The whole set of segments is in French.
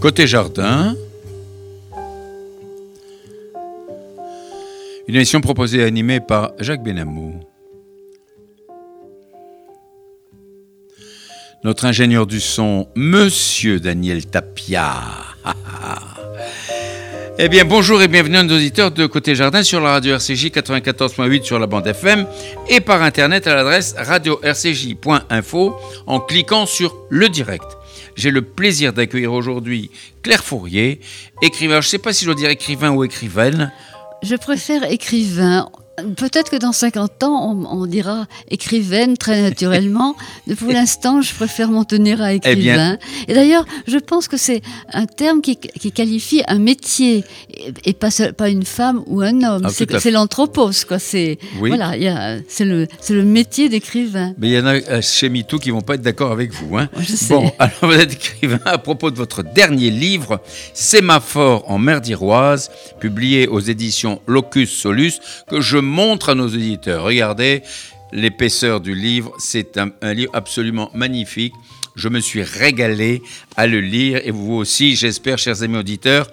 Côté jardin, une émission proposée et animée par Jacques Benamou. Notre ingénieur du son, Monsieur Daniel Tapia. Eh bien, bonjour et bienvenue à nos auditeurs de Côté Jardin sur la radio RCJ 94.8 sur la bande FM et par internet à l'adresse radio-rcj.info en cliquant sur le direct. J'ai le plaisir d'accueillir aujourd'hui Claire Fourier, écrivain. Je ne sais pas si je dois dire écrivain ou écrivaine. Je préfère écrivain. Peut-être que dans 50 ans, on, dira écrivaine très naturellement. Pour l'instant, je préfère m'en tenir à eh écrivain. et d'ailleurs, je pense que c'est un terme qui, qualifie un métier et, pas, pas une femme ou un homme. Ah, c'est l'anthropos, quoi. C'est voilà, c'est le, le métier d'écrivain. Mais il y en a euh, chez MeToo qui vont pas être d'accord avec vous. Hein. Bon, alors vous êtes écrivain à propos de votre dernier livre, Sémaphore en mer d'Iroise, publié aux éditions Locus Solus, que je montre à nos auditeurs. Regardez l'épaisseur du livre, c'est un, livre absolument magnifique. Je me suis régalé à le lire et vous aussi, j'espère, chers amis auditeurs,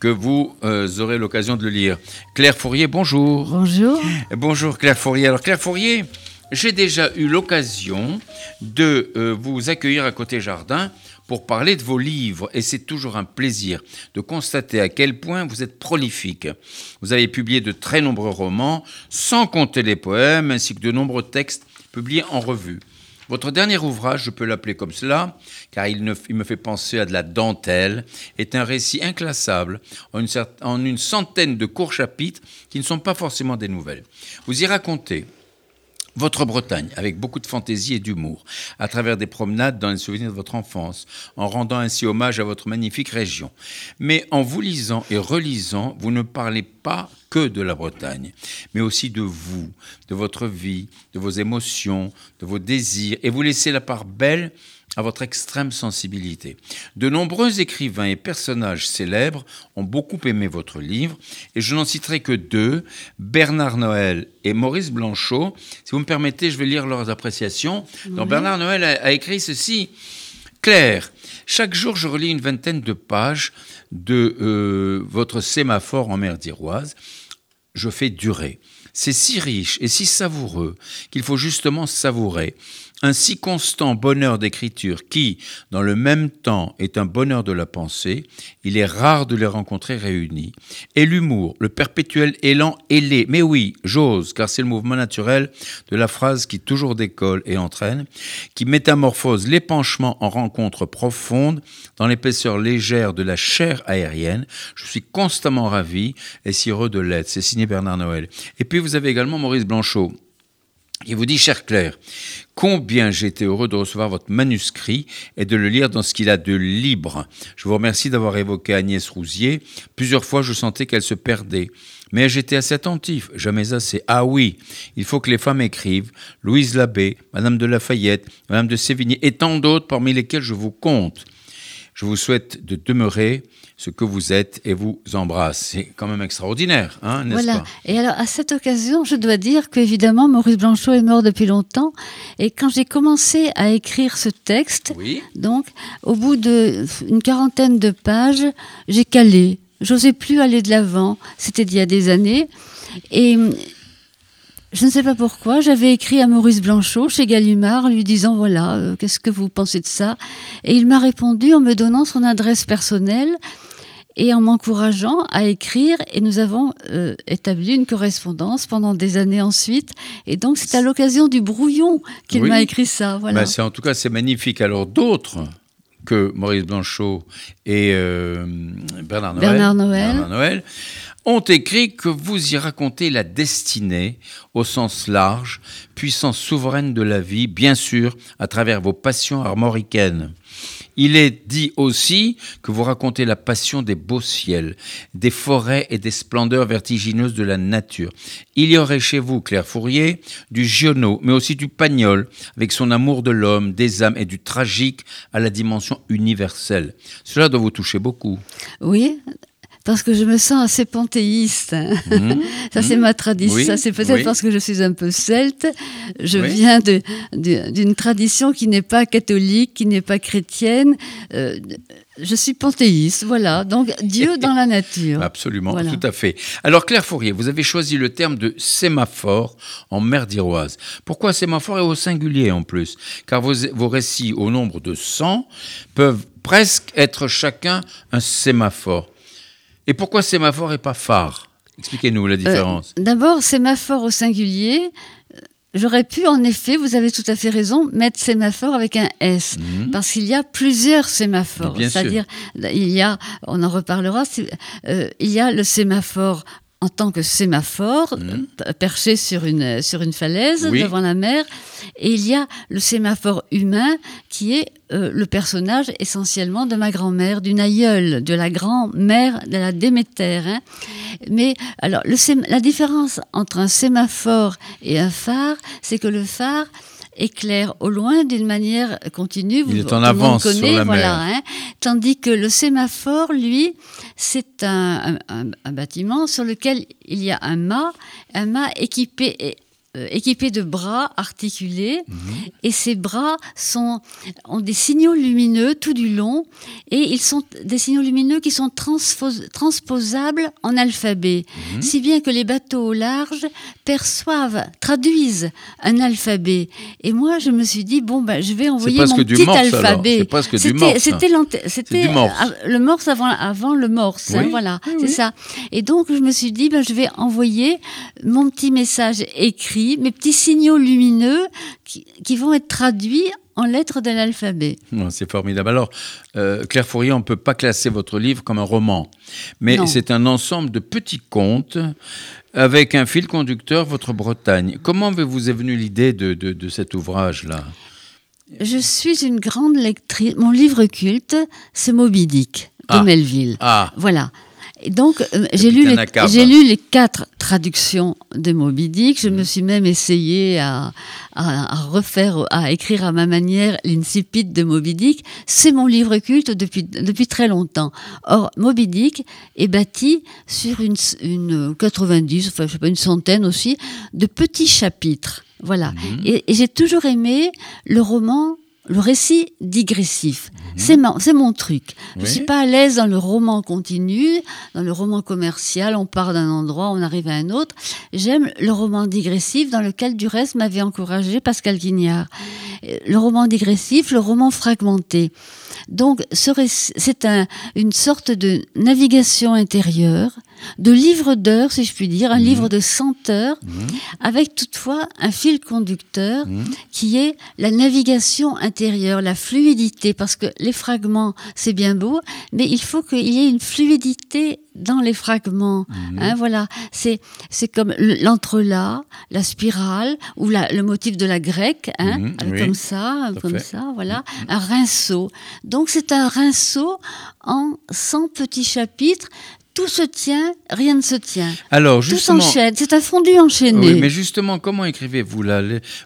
que vous euh, aurez l'occasion de le lire. Claire Fourier, bonjour. Bonjour. Bonjour Claire Fourier. Alors Claire Fourier, j'ai déjà eu l'occasion de euh, vous accueillir à côté jardin pour parler de vos livres et c'est toujours un plaisir de constater à quel point vous êtes prolifique. Vous avez publié de très nombreux romans, sans compter les poèmes, ainsi que de nombreux textes publiés en revue. Votre dernier ouvrage, je peux l'appeler comme cela, car il, me fait penser à de la dentelle, est un récit inclassable en une, en une centaine de courts chapitres qui ne sont pas forcément des nouvelles. Vous y racontez votre Bretagne, avec beaucoup de fantaisie et d'humour, à travers des promenades dans les souvenirs de votre enfance, en rendant ainsi hommage à votre magnifique région. Mais en vous lisant et relisant, vous ne parlez pas que de la Bretagne, mais aussi de vous, de votre vie, de vos émotions, de vos désirs, et vous laissez la part belle à votre extrême sensibilité. De nombreux écrivains et personnages célèbres ont beaucoup aimé votre livre, et je n'en citerai que deux, Bernard Noël et Maurice Blanchot. Si vous me permettez, je vais lire leurs appréciations. Bernard Noël a, écrit ceci. Claire, chaque jour je relis une vingtaine de pages de euh, votre sémaphore en mer d'Iroise. Je fais durer. C'est si riche et si savoureux qu'il faut justement savourer un si constant bonheur d'écriture qui, dans le même temps, est un bonheur de la pensée, il est rare de les rencontrer réunis. Et l'humour, le perpétuel élan ailé, mais oui, j'ose, car c'est le mouvement naturel de la phrase qui toujours décolle et entraîne, qui métamorphose l'épanchement en rencontre profonde dans l'épaisseur légère de la chair aérienne. Je suis constamment ravi et si heureux de l'être. C'est signé Bernard Noël. Et puis vous avez également Maurice Blanchot il vous dit, cher Claire, combien j'étais heureux de recevoir votre manuscrit et de le lire dans ce qu'il a de libre. Je vous remercie d'avoir évoqué Agnès Rousier. Plusieurs fois, je sentais qu'elle se perdait. Mais j'étais assez attentif, jamais assez. Ah oui, il faut que les femmes écrivent. Louise Labbé, Madame de Lafayette, Madame de Sévigné et tant d'autres parmi lesquelles je vous compte. Je vous souhaite de demeurer ce que vous êtes et vous embrasse. C'est quand même extraordinaire, hein, n'est-ce voilà. Et alors, à cette occasion, je dois dire qu'évidemment, Maurice Blanchot est mort depuis longtemps. Et quand j'ai commencé à écrire ce texte, donc, au bout d'une quarantaine de pages, j'ai calé. J'osais plus aller de l'avant. C'était il y a des années. Et je ne sais pas pourquoi, j'avais écrit à Maurice Blanchot chez Gallimard, lui disant voilà, euh, qu'est-ce que vous pensez de ça? Et il m'a répondu en me donnant son adresse personnelle et en m'encourageant à écrire. Et nous avons euh, établi une correspondance pendant des années ensuite. Et donc, c'est à l'occasion du brouillon qu'il m'a écrit ça. Voilà. Ben, c'est en tout cas, c'est magnifique. Alors, d'autres que Maurice Blanchot et euh, Bernard Noël. Bernard Noël. Bernard Noël ont écrit que vous y racontez la destinée au sens large, puissance souveraine de la vie, bien sûr, à travers vos passions armoricaines. Il est dit aussi que vous racontez la passion des beaux ciels, des forêts et des splendeurs vertigineuses de la nature. Il y aurait chez vous, Claire Fourier, du Giono, mais aussi du Pagnol, avec son amour de l'homme, des âmes et du tragique à la dimension universelle. Cela doit vous toucher beaucoup. Oui, parce que je me sens assez panthéiste. Mmh. ça, c'est mmh. ma tradition. ça, c'est peut-être parce que je suis un peu celte. Je viens d'une tradition qui n'est pas catholique, qui n'est pas chrétienne. Euh, je suis panthéiste, voilà. Donc Dieu dans la nature. Absolument, tout à fait. Alors Claire Fourier, vous avez choisi le terme de sémaphore en mer d'Iroise. Pourquoi sémaphore et au singulier en plus? Car vos, vos récits au nombre de 100 peuvent presque être chacun un sémaphore. Et pourquoi sémaphore et pas phare? Expliquez-nous la euh, différence. D'abord, sémaphore au singulier, J'aurais pu, en effet, vous avez tout à fait raison, mettre sémaphore avec un S, mhm. parce qu'il y a plusieurs sémaphores. C'est-à-dire, il y a, on en reparlera, euh, il y a le sémaphore en tant que sémaphore, mhm. perché sur une, sur une falaise devant la mer. Et il y a le sémaphore humain qui est euh, le personnage essentiellement de ma grand-mère, d'une aïeule, de la grand-mère de la Déméter. Hein. Mais alors, le, la différence entre un sémaphore et un phare, c'est que le phare éclaire au loin d'une manière continue. Il est en avance sur la voilà, Hein, tandis que le sémaphore, lui, c'est un, un, bâtiment sur lequel il y a un mât, un mât équipé euh, équipé de bras articulés mhm. et ces bras sont, ont des signaux lumineux tout du long et ils sont des signaux lumineux qui sont transposables en alphabet, mhm. si bien que les bateaux au large perçoivent, traduisent un alphabet. Et moi, je me suis dit, bon, ben, je vais envoyer mon petit alphabet. C'était c'était le morse avant, avant le morse, hein, voilà, c'est ça. Et donc, je me suis dit, ben, je vais envoyer mon petit message écrit mes petits signaux lumineux qui, vont être traduits en lettres de l'alphabet. C'est formidable. Alors, euh, Claire Fourier, on ne peut pas classer votre livre comme un roman, mais c'est un ensemble de petits contes avec un fil conducteur, votre Bretagne. Comment vous est venue l'idée de, cet ouvrage-là? Je suis une grande lectrice. Mon livre culte, c'est Moby Dick de ah. Melville. Ah. Voilà donc, euh, j'ai lu, les, j'ai lu les quatre traductions de Moby Dick. Je me suis même essayé à, refaire, à écrire à ma manière l'incipit de Moby Dick. C'est mon livre culte depuis, depuis très longtemps. Or, Moby Dick est bâti sur une, une 90, enfin, je sais pas, une centaine aussi, de petits chapitres. Voilà. Mhm. et j'ai toujours aimé le roman le récit digressif. Mhm. C'est mon, truc. Je ne suis pas à l'aise dans le roman continu, dans le roman commercial, on part d'un endroit, on arrive à un autre. J'aime le roman digressif dans lequel, du reste, m'avait encouragé Pascal Guignard. Le roman digressif, le roman fragmenté. Donc, c'est une sorte de navigation intérieure de livres d'heures, si je puis dire, un mhm. livre de 100 heures, mhm. avec toutefois un fil conducteur mhm. qui est la navigation intérieure, la fluidité, parce que les fragments, c'est bien beau, mais il faut qu'il y ait une fluidité dans les fragments. Hein, voilà, c'est c'est comme l'entrelac, la spirale ou le motif de la grecque, hein, comme ça, comme ça, voilà, un rinceau. Donc c'est un rinceau en 100 petits chapitres tout se tient, rien ne se tient. Alors, justement, tout s'enchaîne, c'est un fondu enchaîné. Oui, mais justement, comment écrivez-vous là?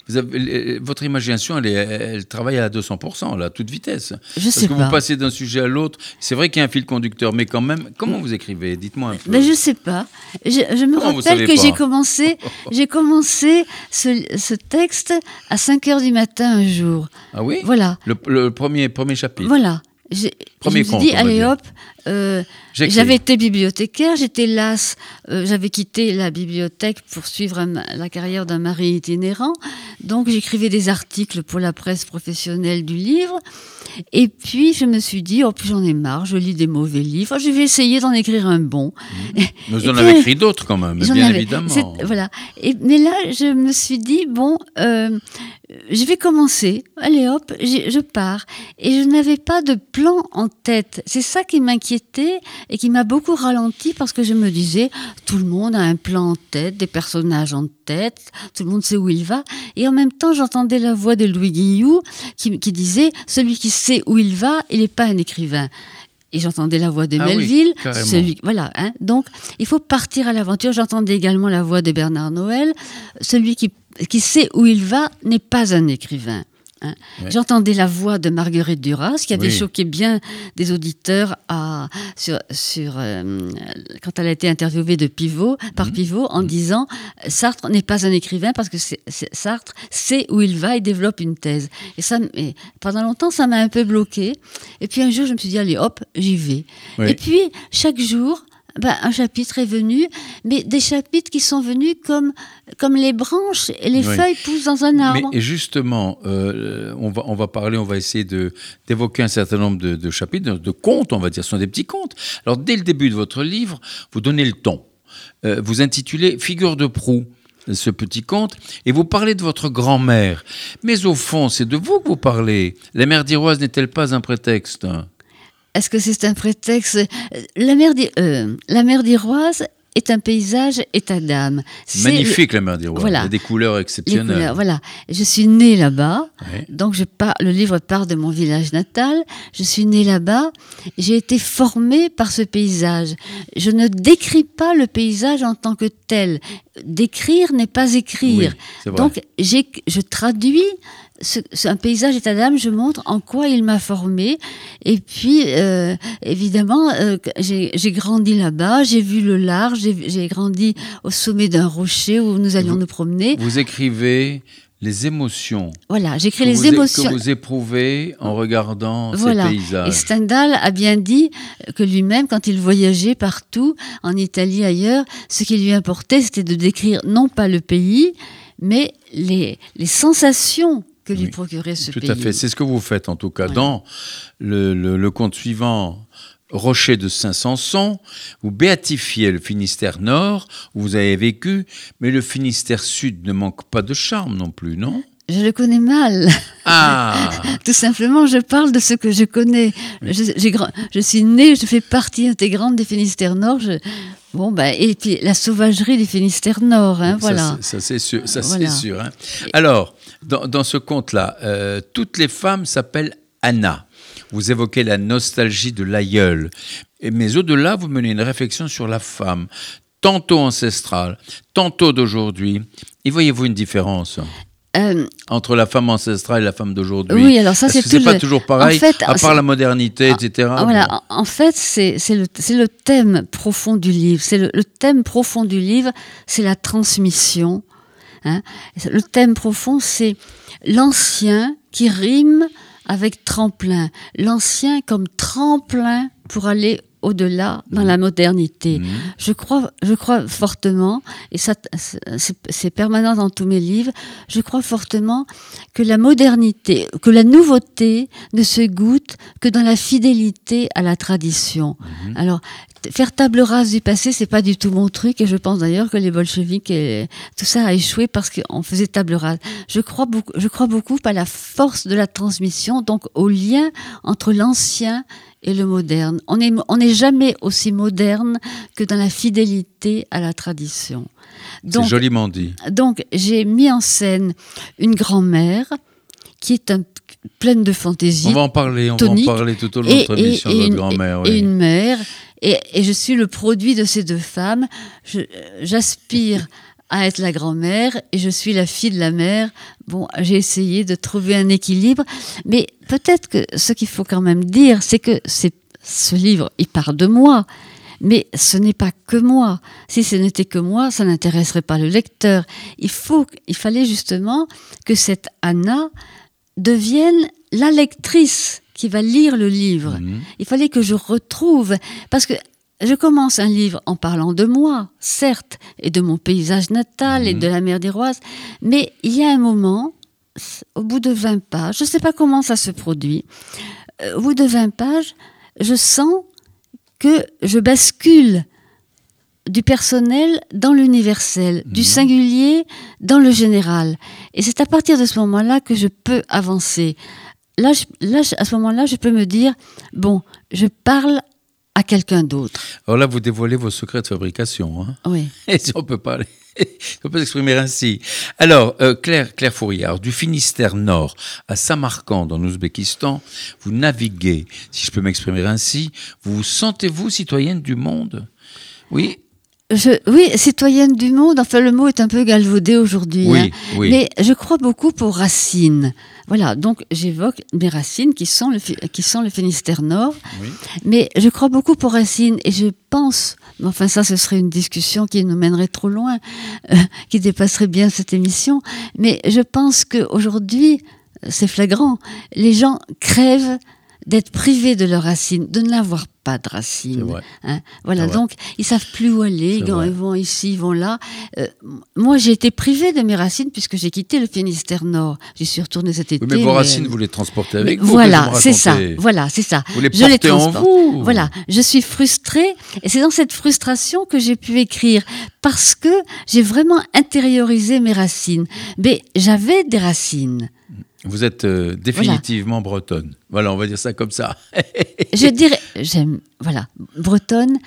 Vous avez, Votre imagination, elle, elle, travaille à 200%, là, à toute vitesse. Je Parce sais que vous passez d'un sujet à l'autre. C'est vrai qu'il y a un fil conducteur, mais quand même, comment vous écrivez? Dites-moi un peu. Mais je sais pas. Je, me rappelle que j'ai commencé, j'ai commencé ce, ce, texte à 5 heures du matin un jour. Ah oui? Voilà. Le, le premier, premier chapitre. Voilà. Premier je me suis dit, allez hop, euh, j'avais été bibliothécaire, j'étais lasse, euh, j'avais quitté la bibliothèque pour suivre la carrière d'un mari itinérant, donc j'écrivais des articles pour la presse professionnelle du livre, et puis je me suis dit, oh puis j'en ai marre, je lis des mauvais livres, je vais essayer d'en écrire un bon. Mmh. Vous en avez écrit d'autres quand même, bien évidemment. Voilà. Et, mais là, je me suis dit, bon, euh, je vais commencer, allez hop, je pars. Et je n'avais pas de plan en tête. C'est ça qui m'inquiétait et qui m'a beaucoup ralenti parce que je me disais, tout le monde a un plan en tête, des personnages en tête, tout le monde sait où il va. Et en même temps, j'entendais la voix de Louis Guillou qui, disait, celui qui sait où il va, il n'est pas un écrivain et j'entendais la voix de ah Melville. celui, voilà. Hein. Donc, il faut partir à l'aventure. J'entendais également la voix de Bernard Noël. Celui qui qui sait où il va n'est pas un écrivain. Hein. J'entendais la voix de Marguerite Duras, qui avait choqué bien des auditeurs à, sur, sur euh, quand elle a été interviewée de Pivot, par mhm. Pivot en mhm. disant Sartre n'est pas un écrivain parce que Sartre sait où il va et développe une thèse. Et ça, pendant longtemps, ça m'a un peu bloqué. Et puis un jour, je me suis dit allez, hop, j'y vais. Et puis chaque jour, ben, un chapitre est venu, mais des chapitres qui sont venus comme, comme les branches et les feuilles poussent dans un arbre. Mais et justement, euh, on, va, on va parler, on va essayer d'évoquer un certain nombre de, chapitres, de, contes, on va dire, ce sont des petits contes. Alors, dès le début de votre livre, vous donnez le ton. Euh, vous intitulez Figure de proue ce petit conte, et vous parlez de votre grand-mère. Mais au fond, c'est de vous que vous parlez. La mère d'Iroise n'est-elle pas un prétexte? Est-ce que c'est un prétexte? La mer d'Iroise est un paysage état d'âme. Magnifique la mer d'Iroise, il y a des couleurs exceptionnelles. voilà, je suis née là-bas, donc je le livre part de mon village natal. Je suis née là-bas, j'ai été formée par ce paysage. Je ne décris pas le paysage en tant que tel. Décrire n'est pas écrire. donc je traduis un paysage état d'âme, je montre en quoi il m'a formé. Et puis, euh, évidemment, euh, j'ai grandi là-bas, j'ai vu le large, j'ai grandi au sommet d'un rocher où nous allions nous promener. Vous écrivez les émotions. Voilà, j'écris les émotions que vous éprouvez en regardant ces paysages. Et Stendhal a bien dit que lui-même, quand il voyageait partout, en Italie, ailleurs, ce qui lui importait, c'était de décrire non pas le pays, mais les, les sensations que lui procurer ce pays. Tout à fait, c'est ce que vous faites en tout cas. Dans le, le, conte suivant, Rocher de Saint-Sanson, vous béatifiez le Finistère Nord, où vous avez vécu, mais le Finistère Sud ne manque pas de charme non plus, non? Je le connais mal. Ah Tout simplement, je parle de ce que je connais. Je, je, suis née, je fais partie intégrante des Finistères Nord. bon, bah, et puis la sauvagerie des Finistères Nord, hein, voilà. Ça, c'est sûr. Ça, sûr hein. Alors, dans, ce conte-là, euh, toutes les femmes s'appellent Anna. Vous évoquez la nostalgie de l'aïeul. Mais au-delà, vous menez une réflexion sur la femme, tantôt ancestrale, tantôt d'aujourd'hui. Y voyez-vous une différence euh, entre la femme ancestrale et la femme d'aujourd'hui? Oui, alors ça c'est pas toujours pareil, à part la modernité, etc. Voilà, en fait, c'est le, le, thème profond du livre. C'est le, thème profond du livre, c'est la transmission Hein. Le thème profond, c'est l'ancien qui rime avec tremplin. L'ancien comme tremplin pour aller au-delà dans la modernité. Mmh. Je crois, je crois fortement, et ça, c'est permanent dans tous mes livres, je crois fortement que la modernité, que la nouveauté ne se goûte que dans la fidélité à la tradition. Mmh. Alors, faire table rase du passé, c'est pas du tout mon truc, et je pense d'ailleurs que les bolcheviks et tout ça a échoué parce qu'on faisait table rase. Je crois beaucoup, je crois beaucoup à la force de la transmission, donc au lien entre l'ancien et le moderne. On n'est on est jamais aussi moderne que dans la fidélité à la tradition. C'est joliment dit. Donc j'ai mis en scène une grand-mère qui est un, pleine de fantaisie. On va en parler, on va en parler tout au long de notre émission, votre grand-mère. Et, une mère. Et, et, je suis le produit de ces deux femmes. J'aspire à être la grand-mère et je suis la fille de la mère. Bon, j'ai essayé de trouver un équilibre, mais peut-être que ce qu'il faut quand même dire, c'est que ce livre, il parle de moi, mais ce n'est pas que moi. Si ce n'était que moi, ça n'intéresserait pas le lecteur. Il faut, il fallait justement que cette Anna devienne la lectrice qui va lire le livre. Mhm. Il fallait que je retrouve, parce que je commence un livre en parlant de moi, certes, et de mon paysage natal et mhm. de la mer des Roises, mais il y a un moment, au bout de 20 pages, je ne sais pas comment ça se produit, euh, au bout de 20 pages, je sens que je bascule du personnel dans l'universel, du mhm. singulier dans le général. Et c'est à partir de ce moment-là que je peux avancer. Là, là, à ce moment-là, je peux me dire, bon, je parle à quelqu'un d'autre. Alors là, vous dévoilez vos secrets de fabrication. Hein oui. Et si on peut parler, on peut s'exprimer ainsi. Alors, euh, Claire, Claire Fouriard, du Finistère Nord à Samarkand, en Ouzbékistan, vous naviguez, si je peux m'exprimer ainsi. Vous, vous sentez-vous citoyenne du monde? Oui. Oui, citoyenne du monde, enfin le mot est un peu galvaudé aujourd'hui, hein. mais je crois beaucoup aux racines. Voilà, donc j'évoque mes racines qui sont le, qui sont le Finistère Nord, mais je crois beaucoup aux racines et je pense, mais enfin ça ce serait une discussion qui nous mènerait trop loin, euh, qui dépasserait bien cette émission, mais je pense qu'aujourd'hui, c'est flagrant, les gens crèvent d'être privés de leurs racines, de n'avoir pas de racines. Hein. Voilà, donc ils savent plus où aller, quand ils vont ici, ils vont là. Euh, moi, j'ai été privée de mes racines puisque j'ai quitté le Finistère Nord. J'y suis retournée cet été. mais vos racines, vous les transportez avec vous. Voilà, c'est ça. Voilà, c'est ça. Vous les je les transporte. en vous. Voilà, je suis frustrée et c'est dans cette frustration que j'ai pu écrire parce que j'ai vraiment intériorisé mes racines. Mais j'avais des racines. Vous êtes euh, définitivement bretonne. Voilà, on va dire ça comme ça. je dirais, j'aime, voilà, bretonne.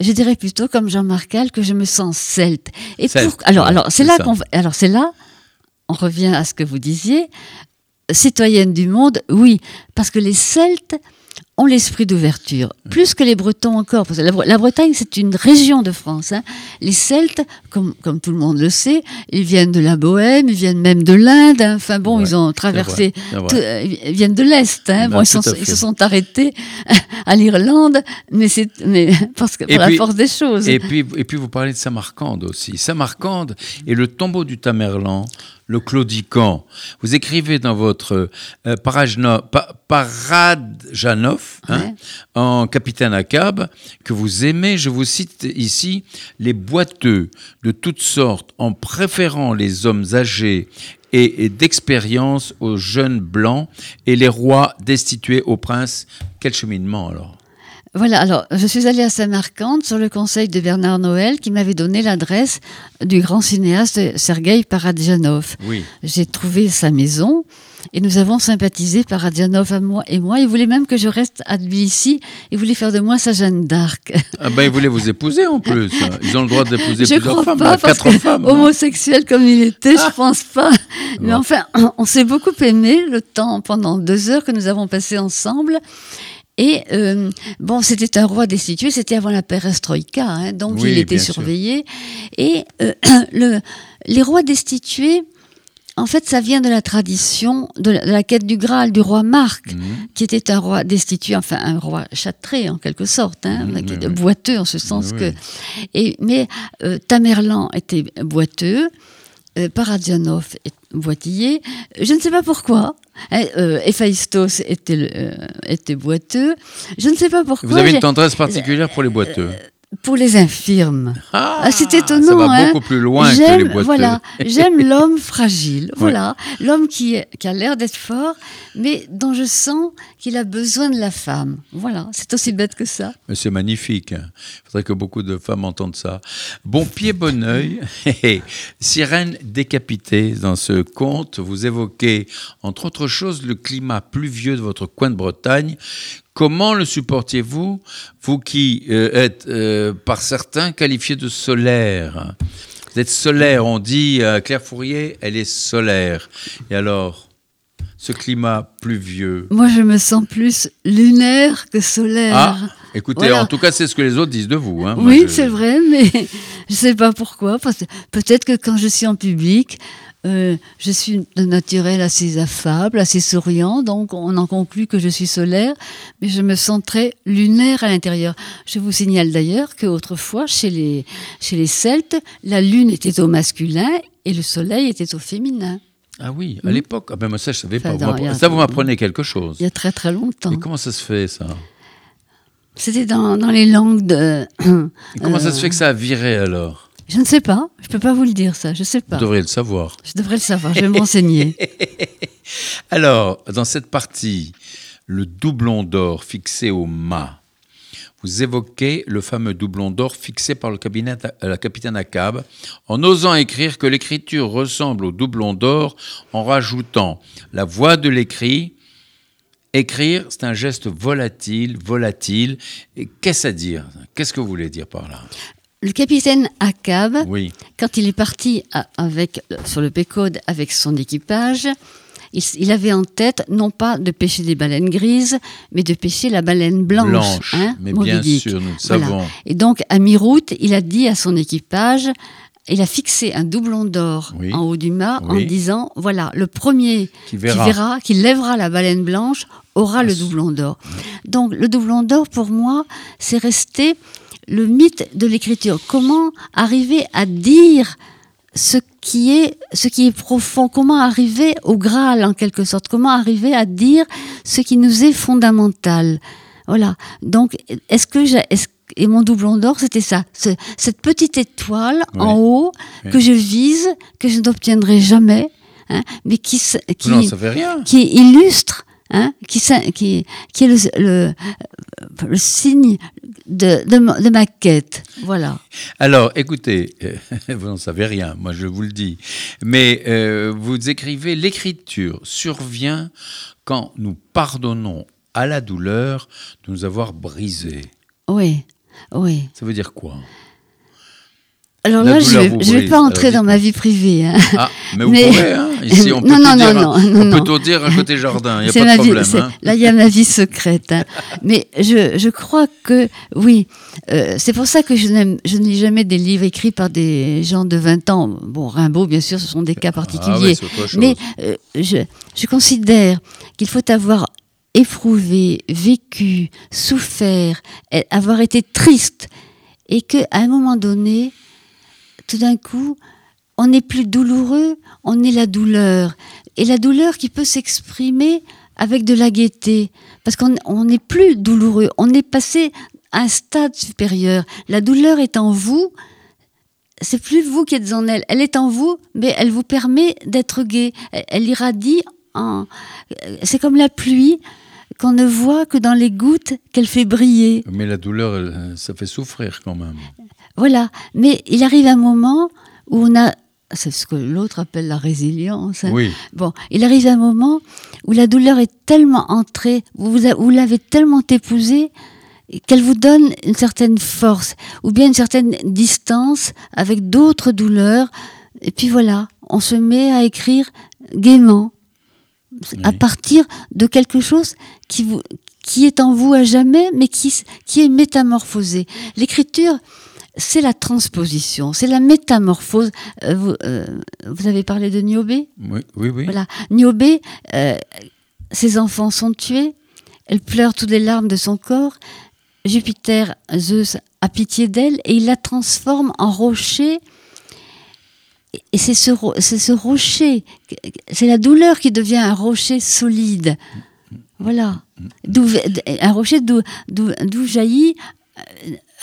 Je dirais plutôt comme Jean Marcal que je me sens celte. Et pour, alors, alors c'est là qu'on, alors c'est là, on revient à ce que vous disiez, citoyenne du monde, oui, parce que les Celtes ont l'esprit d'ouverture, plus que les Bretons encore. Parce que la, Bretagne, c'est une région de France. Hein. Les Celtes, comme, comme tout le monde le sait, ils viennent de la Bohème, ils viennent même de l'Inde. Hein. Enfin bon, ils ont traversé, euh, ils viennent de l'Est. Hein. Ben, bon, ils, se sont arrêtés à l'Irlande, mais c'est mais parce que pour la force des choses. Et puis, et puis vous parlez de Samarcande aussi. Samarcande est le tombeau du Tamerlan le claudican. Vous écrivez dans votre euh, Paradjanov, hein, en Capitaine Akab, que vous aimez, je vous cite ici, les boiteux de toutes sortes, en préférant les hommes âgés et, d'expérience aux jeunes blancs et les rois destitués aux princes. Quel cheminement alors voilà, alors je suis allée à Samarcande sur le conseil de Bernard Noël qui m'avait donné l'adresse du grand cinéaste Sergei Paradjanov. Oui. J'ai trouvé sa maison et nous avons sympathisé Paradjanov à moi et moi. Il voulait même que je reste à Tbilissi. Il voulait faire de moi sa Jeanne d'Arc. Ah ben il voulait vous épouser en plus. Ils ont le droit d'épouser plusieurs femmes, pas, quatre femmes. Homosexuel comme il était, je je pense pas. Mais enfin, on s'est beaucoup aimé le temps pendant deux heures que nous avons passé ensemble. Et euh, bon, c'était un roi destitué, c'était avant la perestroïka, hein, donc il était surveillé. Et euh, le, les rois destitués, en fait, ça vient de la tradition de la, quête du Graal du roi Marc, mhm. qui était un roi destitué, enfin un roi châtré en quelque sorte, hein, mhm, boiteux en ce sens que. Et, mais euh, Tamerlan était boiteux. Euh, Paradjanov est boitiller. Je ne sais pas pourquoi. Hein, euh, Héphaïstos était, euh, était boiteux. Je ne sais pas pourquoi. Vous avez une tendresse particulière pour les boiteux pour les infirmes. Ah, ah c'est étonnant. Ça va beaucoup plus loin que les boiteux. Voilà, j'aime l'homme fragile. Voilà, l'homme qui, qui a l'air d'être fort, mais dont je sens qu'il a besoin de la femme. Voilà, c'est aussi bête que ça. C'est magnifique. Hein. Il faudrait que beaucoup de femmes entendent ça. Bon pied, bon oeil. Sirène décapitée. Dans ce conte, vous évoquez, entre autres choses, le climat pluvieux de votre coin de Bretagne Comment le supportiez-vous, vous qui euh, êtes euh, par certains qualifié de solaire Vous êtes solaire, on dit euh, Claire Fourier, elle est solaire. Et alors, ce climat pluvieux? Moi, je me sens plus lunaire que solaire. Ah, écoutez, en tout cas, c'est ce que les autres disent de vous. Hein. oui, c'est vrai, mais je ne sais pas pourquoi. Peut-être que quand je suis en public, euh, je suis de naturel assez affable, assez souriant, donc on en conclut que je suis solaire, mais je me sens très lunaire à l'intérieur. Je vous signale d'ailleurs qu'autrefois, chez les, chez les Celtes, la lune était au masculin et le soleil était au féminin. Ah oui, à hmm. l'époque. Ah ben moi ça je savais pas. ça vous m'apprenez quelque chose. Il y a très très longtemps. Et comment ça se fait ça? C'était dans, dans, les langues de. Et comment ça se fait que ça a viré alors? Je ne sais pas. Je ne peux pas vous le dire, ça. Je ne sais pas. Vous devriez le savoir. Je devrais le savoir. Je vais m'enseigner. Alors, dans cette partie, le doublon d'or fixé au mât, vous évoquez le fameux doublon d'or fixé par le cabinet, la capitaine Akab, en osant écrire que l'écriture ressemble au doublon d'or en rajoutant la voix de l'écrit. Écrire, c'est un geste volatile, volatile. Et qu'est-ce à dire? Qu'est-ce que vous voulez dire par là? Le capitaine Akab, quand il est parti avec, sur le Pécode avec son équipage, il, avait en tête non pas de pêcher des baleines grises, mais de pêcher la baleine blanche. Blanche, hein, mais bien sûr, nous le savons. Et donc, à mi-route, il a dit à son équipage, il a fixé un doublon d'or en haut du mât en disant voilà, le premier qui verra, qui, lèvera la baleine blanche aura le doublon d'or. Donc, le doublon d'or, pour moi, c'est resté le mythe de l'écriture. Comment arriver à dire ce qui est ce qui est profond, comment arriver au Graal en quelque sorte, comment arriver à dire ce qui nous est fondamental? Voilà. Donc, est-ce que j'ai, et mon doublon d'or, c'était ça, cette petite étoile en haut que je vise, que je n'obtiendrai jamais, hein, mais qui qui, qui illustre Hein, qui, qui, qui, est le, le, signe de, de, ma quête. Voilà. Alors, écoutez, vous n'en savez rien, moi je vous le dis, mais euh, vous écrivez l'écriture survient quand nous pardonnons à la douleur de nous avoir brisé. Oui, oui. Ça veut dire quoi? Alors là, je ne vais, pas entrer dans ma vie privée. Hein. Ah, mais vous pouvez, hein. Ici, on peut, non, tout, non, dire, non, on peut tout dire à côté jardin, il n'y a pas de problème. Hein. Là, il y a ma vie secrète. Hein. mais je, je, crois que, oui, euh, c'est pour ça que je ne lis jamais des livres écrits par des gens de 20 ans. Bon, Rimbaud, bien sûr, ce sont des cas ah particuliers. Ah mais euh, je, je considère qu'il faut avoir éprouvé, vécu, souffert, avoir été triste, et qu'à un moment donné, tout d'un coup, on n'est plus douloureux, on est la douleur. Et la douleur qui peut s'exprimer avec de la gaieté, parce qu'on n'est plus douloureux, on est passé à un stade supérieur. La douleur est en vous, c'est plus vous qui êtes en elle, elle est en vous, mais elle vous permet d'être gai. Elle, irradie. C'est comme la pluie qu'on ne voit que dans les gouttes qu'elle fait briller. Mais la douleur, ça fait souffrir quand même. Voilà. Mais il arrive un moment où on a c'est ce que l'autre appelle la résilience. Hein. Oui. Bon, il arrive un moment où la douleur est tellement entrée, vous, vous l'avez tellement épousée, qu'elle vous donne une certaine force, ou bien une certaine distance avec d'autres douleurs. Et puis voilà, on se met à écrire gaiement, à partir de quelque chose qui, vous, qui est en vous à jamais, mais qui, qui est métamorphosé. L'écriture, c'est la transposition, c'est la métamorphose. Euh, euh, vous, avez parlé de Niobé Oui, oui, oui. Voilà. Niobé, euh, ses enfants sont tués, elle pleure toutes les larmes de son corps. Jupiter, Zeus, a pitié d'elle et il la transforme en rocher. Et c'est ce, ce rocher, c'est la douleur qui devient un rocher solide. Voilà. un rocher d'où jaillit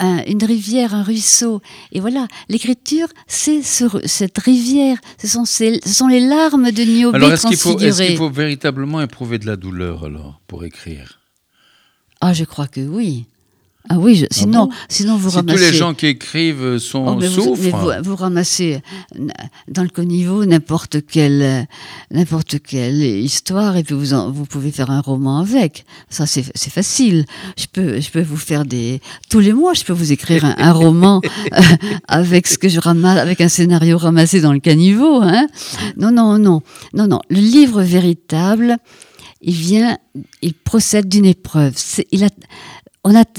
une rivière, un ruisseau. Et voilà, l'écriture, c'est cette rivière, ce sont, ce sont les larmes de Niobé Alors, est-ce qu'il faut, est qu'il faut véritablement éprouver de la douleur, alors, pour écrire? Ah, je crois que oui. Ah oui, ah sinon, sinon vous si ramassez. tous les gens qui écrivent sont oh, souffrent. Vous, ramassez dans le caniveau n'importe quelle n'importe quelle histoire et puis vous vous pouvez faire un roman avec. Ça c'est facile. Je peux je peux vous faire des tous les mois je peux vous écrire un, roman euh, avec ce que je ramasse avec un scénario ramassé dans le caniveau. Hein non non non non non. Le livre véritable, il vient, il procède d'une épreuve. Il a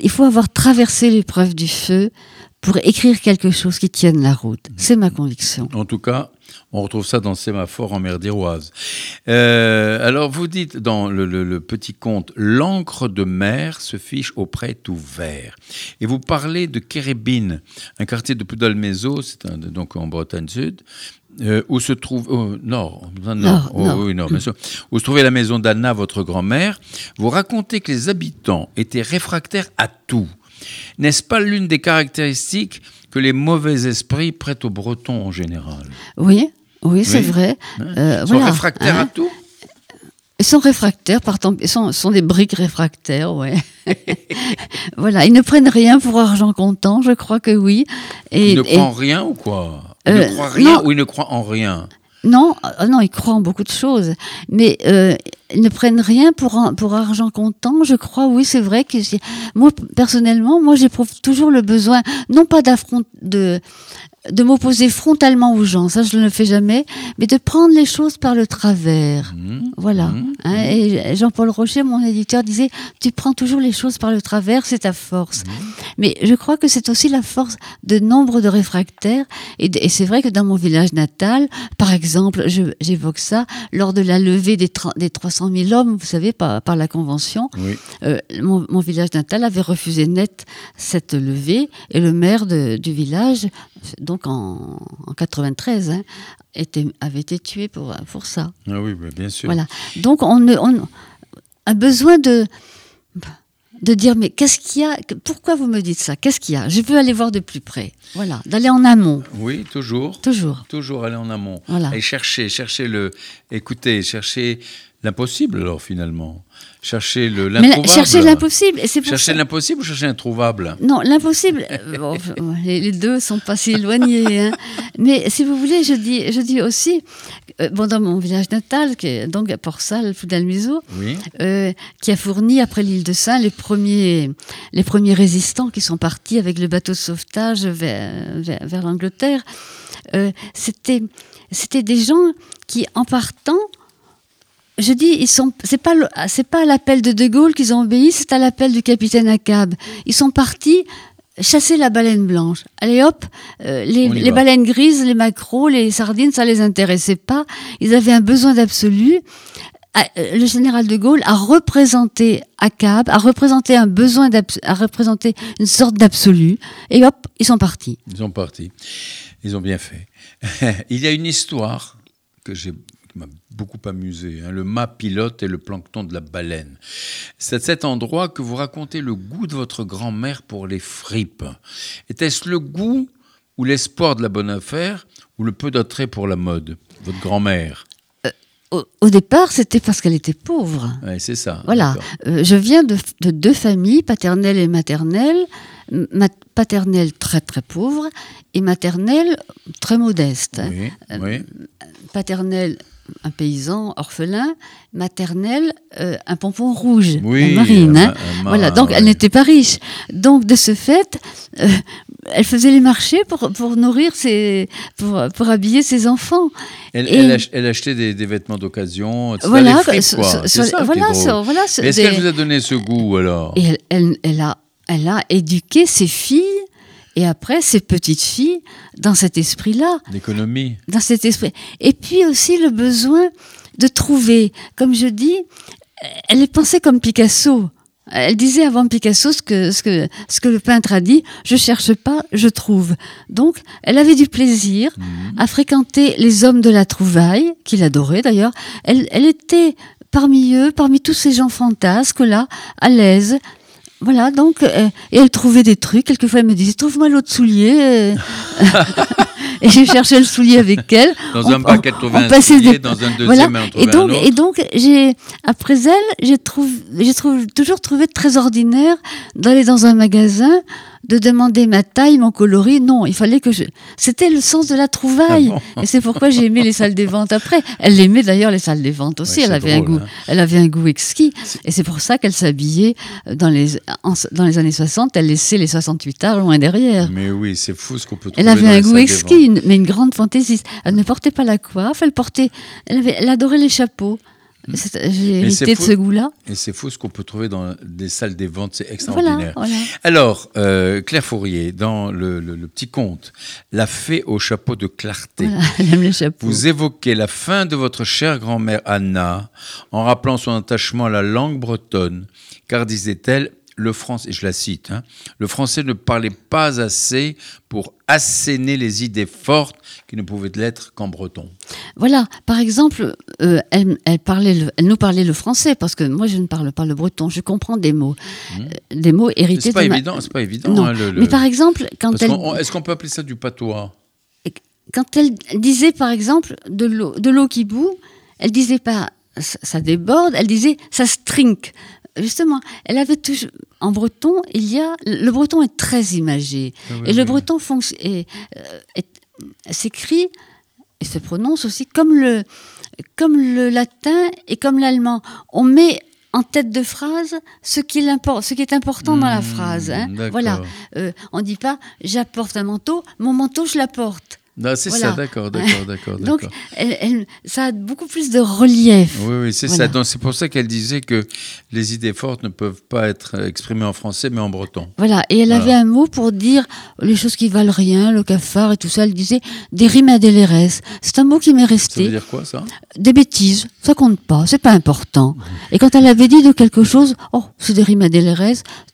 il faut avoir traversé l'épreuve du feu pour écrire quelque chose qui tienne la route. C'est ma conviction. En tout cas, on retrouve ça dans Sémaphore en mer d'Iroise. Euh, alors, vous dites dans le, petit conte, l'encre de mer se fiche auprès tout vert. Et vous parlez de Kérébine, un quartier de Poudalmézo, c'est donc en Bretagne Sud, euh, où se trouve oh, oh, Oui, nord bien sûr, où se trouvait la maison d'Anna, votre grand-mère. Vous racontez que les habitants étaient réfractaires à tout. N'est-ce pas l'une des caractéristiques que les mauvais esprits prêtent aux Bretons en général? Oui, oui, c'est vrai. Euh, Ils sont réfractaires à hein? tout? Ils sont réfractaires, partant, ils sont, sont des briques réfractaires, ouais. voilà, ils ne prennent rien pour argent comptant, je crois que oui. Et, ils ne en rien ou quoi? Ils ne euh, croient rien ou ils ne croient en rien? Non, euh, non, ils croient en beaucoup de choses, mais euh, ils ne prennent rien pour, pour argent comptant. Je crois, oui, c'est vrai que moi personnellement, moi j'éprouve toujours le besoin, non pas d'affronter, de de m'opposer frontalement aux gens, ça je ne le fais jamais, mais de prendre les choses par le travers. Mmh. voilà. Mmh. Hein, mmh. et Jean-Paul Rocher, mon éditeur, disait, tu prends toujours les choses par le travers, c'est ta force. Mais je crois que c'est aussi la force de nombre de réfractaires. Et, c'est vrai que dans mon village natal, par exemple, j'évoque ça, lors de la levée des, des 300 000 hommes, vous savez, par, par la Convention, euh, mon, village natal avait refusé net cette levée, et le maire du village donc en, en 93, hein, était, avait été tué pour, pour ça. Ah oui, bien sûr. Voilà. Donc on, on a besoin de, de dire mais qu'est-ce qu'il y a Pourquoi vous me dites ça? Qu'est-ce qu'il y a? Je veux aller voir de plus près. Voilà, d'aller en amont. Oui, toujours. Toujours. Toujours aller en amont. Voilà. Et chercher, chercher le, écouter, chercher l'impossible alors finalement. Chercher l'introuvable. Chercher l'impossible. Chercher l'impossible ou chercher l'introuvable? Non, l'impossible. Euh, les, deux sont pas si éloignés. Hein. Mais si vous voulez, je dis, je dis aussi, euh, bon, dans mon village natal, qui est donc à Port-Salle, Foudalmiso, oui. euh, qui a fourni après l'île de Saint les premiers, les premiers résistants qui sont partis avec le bateau de sauvetage vers, vers, l'Angleterre. Euh, c'était, c'était des gens qui, en partant, je dis, ils sont, c'est pas, c'est pas à l'appel de De Gaulle qu'ils ont obéi, c'est à l'appel du capitaine Acab. Ils sont partis chasser la baleine blanche. Allez hop, euh, les, baleines grises, les maquereaux, les sardines, ça les intéressait pas. Ils avaient un besoin d'absolu. Ah, euh, le général de Gaulle a représenté Acab, a représenté un besoin, a représenté une sorte d'absolu, et hop, ils sont partis. Ils sont partis. Ils ont bien fait. Il y a une histoire que j'ai m'a beaucoup amusé, hein, le mât pilote et le plancton de la baleine. C'est cet endroit que vous racontez le goût de votre grand-mère pour les fripes. Était-ce le goût ou l'espoir de la bonne affaire ou le peu d'attrait pour la mode? Votre grand-mère? Au, départ, c'était parce qu'elle était pauvre. Oui, c'est ça. Voilà. Euh, je viens de, deux familles, paternelle et maternelle. Ma paternelle très très pauvre et maternelle très modeste. Oui, oui. Euh, paternelle un paysan orphelin, maternel, euh, un pompon rouge, une marine. Hein. voilà, donc elle n'était pas riche. Donc de ce fait, euh, elle faisait les marchés pour, pour nourrir ses, pour, pour habiller ses enfants. Elle, elle, achetait des, des vêtements d'occasion. Voilà, voilà, voilà Est-ce qu'elle vous a donné ce goût alors? Et elle, elle, a, elle a éduqué ses filles et après ces petites filles dans cet esprit-là. L'économie. Dans cet esprit. Et puis aussi le besoin de trouver, comme je dis, elle est pensée comme Picasso. Elle disait avant Picasso ce que, ce que, ce que le peintre a dit, je cherche pas, je trouve. Donc, elle avait du plaisir mhm. à fréquenter les hommes de la trouvaille, qu'il adorait d'ailleurs. Elle, elle était parmi eux, parmi tous ces gens fantasques là, à l'aise, voilà, donc, euh, et elle trouvait des trucs. Quelquefois, elle me disait, trouve-moi l'autre soulier. Euh. et j'ai cherché le soulier avec elle. Dans un elle trouvait un soulier, dans un deuxième, trouvait et donc, un autre. Et donc, j'ai, après elle, j'ai trouvé, j'ai toujours trouvé très ordinaire d'aller dans un magasin de demander ma taille, mon coloris. Non, il fallait que je. C'était le sens de la trouvaille. Ah et c'est pourquoi j'ai aimé les salles des ventes après. Elle aimait d'ailleurs les salles des ventes aussi. elle avait un goût. Hein. Elle avait un goût exquis. Et c'est pour ça qu'elle s'habillait dans les dans les années 60. Elle laissait les 68 arts loin derrière. Mais oui, c'est fou ce qu'on peut trouver. Elle avait un goût exquis, mais une grande fantaisie. Elle ne portait pas la coiffe. Elle portait. Elle, avait, elle adorait les chapeaux. J'ai hérité de ce goût-là. Et c'est fou ce qu'on peut trouver dans des salles des ventes, c'est extraordinaire. Alors, euh, Claire Fourier, dans le, petit conte, La fée au chapeau de clarté, vous évoquez la fin de votre chère grand-mère Anna en rappelant son attachement à la langue bretonne, car disait-elle, le français, je la cite, hein, le français ne parlait pas assez pour asséner les idées fortes qui ne pouvaient l'être qu'en breton. Voilà, par exemple, euh, elle, parlait elle nous parlait le français, parce que moi je ne parle pas le breton, je comprends des mots, mmh. euh, des mots hérités c'est pas évident, C'est pas évident. Hein, Mais par exemple, quand elle... Est-ce qu'on peut appeler ça du patois? Quand elle disait par exemple de l'eau, de l'eau qui bout, elle disait pas ça déborde, elle disait ça strinque justement, elle avait toujours. En breton, il y a. Le breton est très imagé. Ah et le breton euh, s'écrit et se prononce aussi comme le, comme le latin et comme l'allemand. On met en tête de phrase ce qui, ce qui est important dans la mmh, phrase. Hein. Voilà. Euh, on ne dit pas j'apporte un manteau, mon manteau je l'apporte c'est ça, d'accord, d'accord, d'accord. Donc, elle, ça a beaucoup plus de relief. Oui, oui, c'est ça. C'est pour ça qu'elle disait que les idées fortes ne peuvent pas être exprimées en français, mais en breton. Voilà, et elle avait un mot pour dire les choses qui valent rien, le cafard et tout ça. Elle disait des rimes à. C'est un mot qui m'est resté. Ça veut dire quoi, ça? Des bêtises. Ça compte pas, c'est pas important. Et quand elle avait dit de quelque chose, oh, c'est des rimes à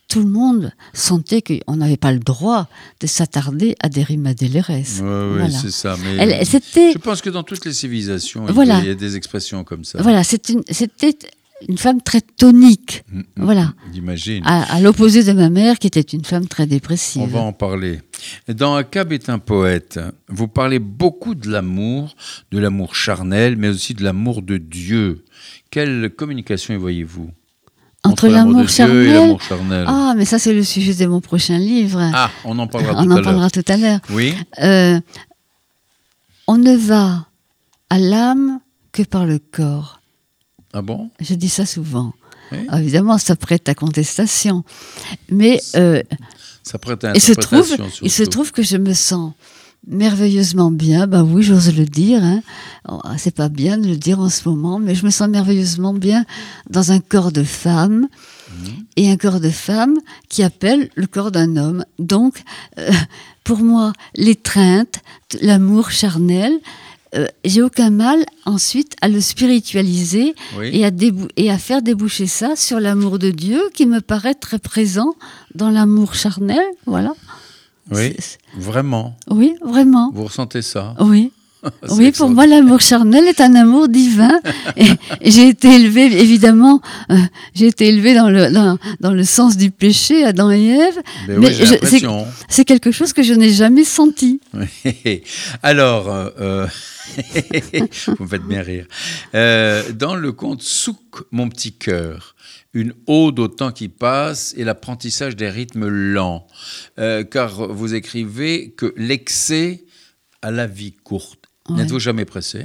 tout le monde sentait qu'on n'avait pas le droit de s'attarder à des rimes à Oui, oui, c'est ça. Mais je pense que dans toutes les civilisations, il y a des expressions comme ça. Voilà, c'était une femme très tonique. Mm, mm, voilà. J'imagine. À, l'opposé de ma mère, qui était une femme très dépressive. On va en parler. Dans Akab est un poète, vous parlez beaucoup de l'amour, de l'amour charnel, mais aussi de l'amour de Dieu. Quelle communication y voyez-vous? Entre, l'amour charnel, Ah, mais ça, c'est le sujet de mon prochain livre. Ah, on en parlera tout à l'heure. On en parlera tout à l'heure. Oui. Euh, on ne va à l'âme que par le corps. Ah bon? Je dis ça souvent. Ah, évidemment, ça prête à contestation. Mais. Euh, ça prête à interprétation. il se trouve que je me sens merveilleusement bien. Bah oui, j'ose le dire. Hein. Oh, c'est pas bien de le dire en ce moment, mais je me sens merveilleusement bien dans un corps de femme mmh. et un corps de femme qui appelle le corps d'un homme. Donc, euh, pour moi, l'étreinte, l'amour charnel, euh, j'ai aucun mal ensuite à le spiritualiser et, à et à faire déboucher ça sur l'amour de Dieu qui me paraît très présent dans l'amour charnel. Voilà. Oui, vraiment. Oui, vraiment. Vous ressentez ça Oui. oui, pour moi, l'amour charnel est un amour divin. et, j'ai été élevée, évidemment, euh, j'ai été élevée dans le, dans, le sens du péché, Adam et Ève. Ben mais, c'est quelque chose que je n'ai jamais senti. Alors, euh, euh, vous me faites bien rire. dans le conte Souk, mon petit cœur, une ode au temps qui passe et l'apprentissage des rythmes lents. Euh, car vous écrivez que l'excès a la vie courte. N'êtes-vous jamais pressé?